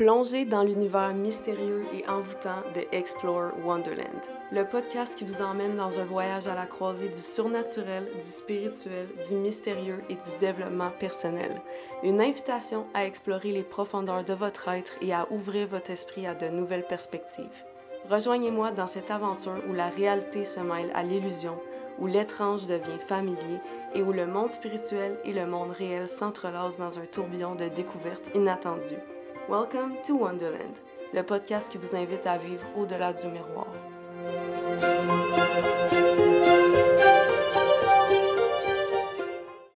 Plongez dans l'univers mystérieux et envoûtant de Explore Wonderland, le podcast qui vous emmène dans un voyage à la croisée du surnaturel, du spirituel, du mystérieux et du développement personnel. Une invitation à explorer les profondeurs de votre être et à ouvrir votre esprit à de nouvelles perspectives. Rejoignez-moi dans cette aventure où la réalité se mêle à l'illusion, où l'étrange devient familier et où le monde spirituel et le monde réel s'entrelacent dans un tourbillon de découvertes inattendues. Welcome to Wonderland, le podcast qui vous invite à vivre au-delà du miroir.